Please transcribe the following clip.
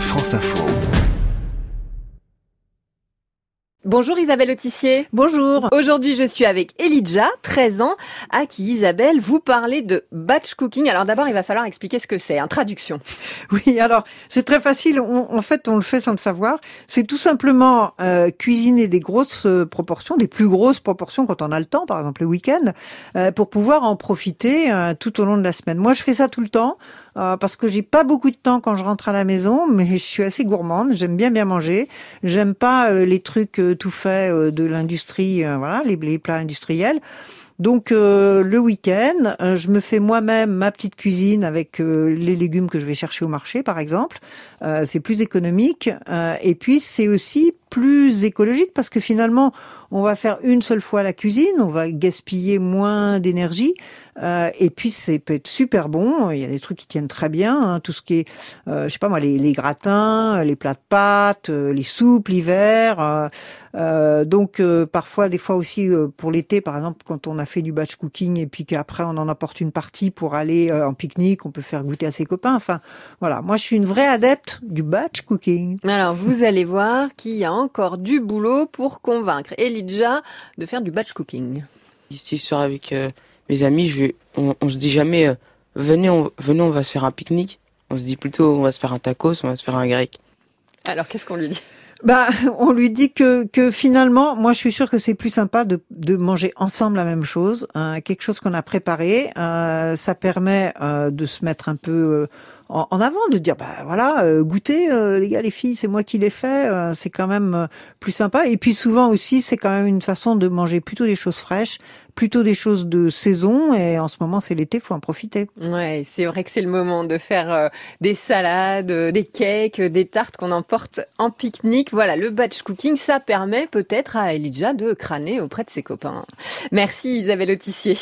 France Info. Bonjour Isabelle Autissier. Bonjour. Aujourd'hui, je suis avec Elijah, 13 ans, à qui Isabelle vous parlez de batch cooking. Alors d'abord, il va falloir expliquer ce que c'est, en traduction. Oui, alors c'est très facile. en fait, on le fait sans le savoir. C'est tout simplement euh, cuisiner des grosses euh, proportions, des plus grosses proportions quand on a le temps, par exemple le week-end, euh, pour pouvoir en profiter tout au long de la semaine. Moi, je fais ça tout le temps. Parce que j'ai pas beaucoup de temps quand je rentre à la maison, mais je suis assez gourmande. J'aime bien bien manger. J'aime pas les trucs tout faits de l'industrie, voilà, les, les, plats industriels. Donc le week-end, je me fais moi-même ma petite cuisine avec les légumes que je vais chercher au marché, par exemple. c'est plus économique et puis c'est aussi plus écologique parce que finalement, on va faire une seule fois la cuisine, on va gaspiller moins d'énergie. Euh, et puis c'est peut être super bon. Il y a des trucs qui tiennent très bien, hein. tout ce qui est, euh, je sais pas moi, les, les, gratins, les plats de pâtes, euh, les soupes l'hiver. Euh, donc parfois, des fois aussi pour l'été, par exemple, quand on a fait du batch cooking et puis qu'après on en apporte une partie pour aller en pique-nique, on peut faire goûter à ses copains. Enfin voilà, moi je suis une vraie adepte du batch cooking. Alors vous allez voir qu'il y a encore du boulot pour convaincre Elijah de faire du batch cooking. Ici, je sors avec euh, mes amis, je, on, on se dit jamais euh, venez, on, venez, on va se faire un pique-nique. On se dit plutôt on va se faire un tacos, on va se faire un grec. Alors qu'est-ce qu'on lui dit? Bah, on lui dit que, que finalement, moi je suis sûre que c'est plus sympa de, de manger ensemble la même chose, hein, quelque chose qu'on a préparé. Euh, ça permet euh, de se mettre un peu en, avant, de dire bah voilà, euh, goûtez euh, les gars, les filles, c'est moi qui l'ai fait, euh, c'est quand même plus sympa. Et puis souvent aussi, c'est quand même une façon de manger plutôt des choses fraîches, plutôt des choses de saison. Et en ce moment, c'est l'été, faut en profiter. Ouais, c'est vrai que c'est le moment de faire des salades, des cakes, des tartes qu'on emporte en pique-nique. Voilà, le batch cooking, ça permet peut-être à Elijah de crâner auprès de ses copains. Merci Isabelle Autissier.